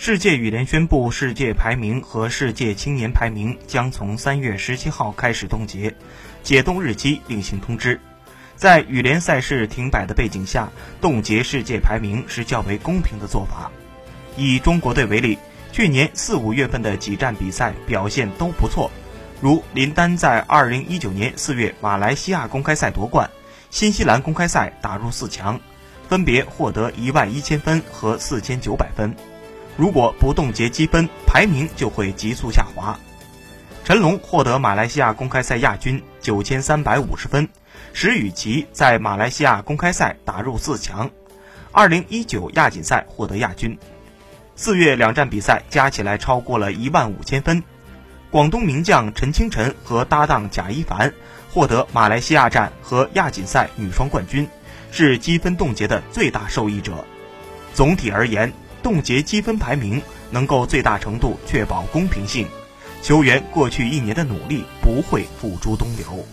世界羽联宣布，世界排名和世界青年排名将从三月十七号开始冻结，解冻日期另行通知。在羽联赛事停摆的背景下，冻结世界排名是较为公平的做法。以中国队为例，去年四五月份的几站比赛表现都不错，如林丹在二零一九年四月马来西亚公开赛夺冠，新西兰公开赛打入四强，分别获得一万一千分和四千九百分。如果不冻结积分，排名就会急速下滑。陈龙获得马来西亚公开赛亚军，九千三百五十分；石宇奇在马来西亚公开赛打入四强，二零一九亚锦赛获得亚军。四月两站比赛加起来超过了一万五千分。广东名将陈清晨和搭档贾一凡获得马来西亚站和亚锦赛女双冠军，是积分冻结的最大受益者。总体而言。冻结积分排名能够最大程度确保公平性，球员过去一年的努力不会付诸东流。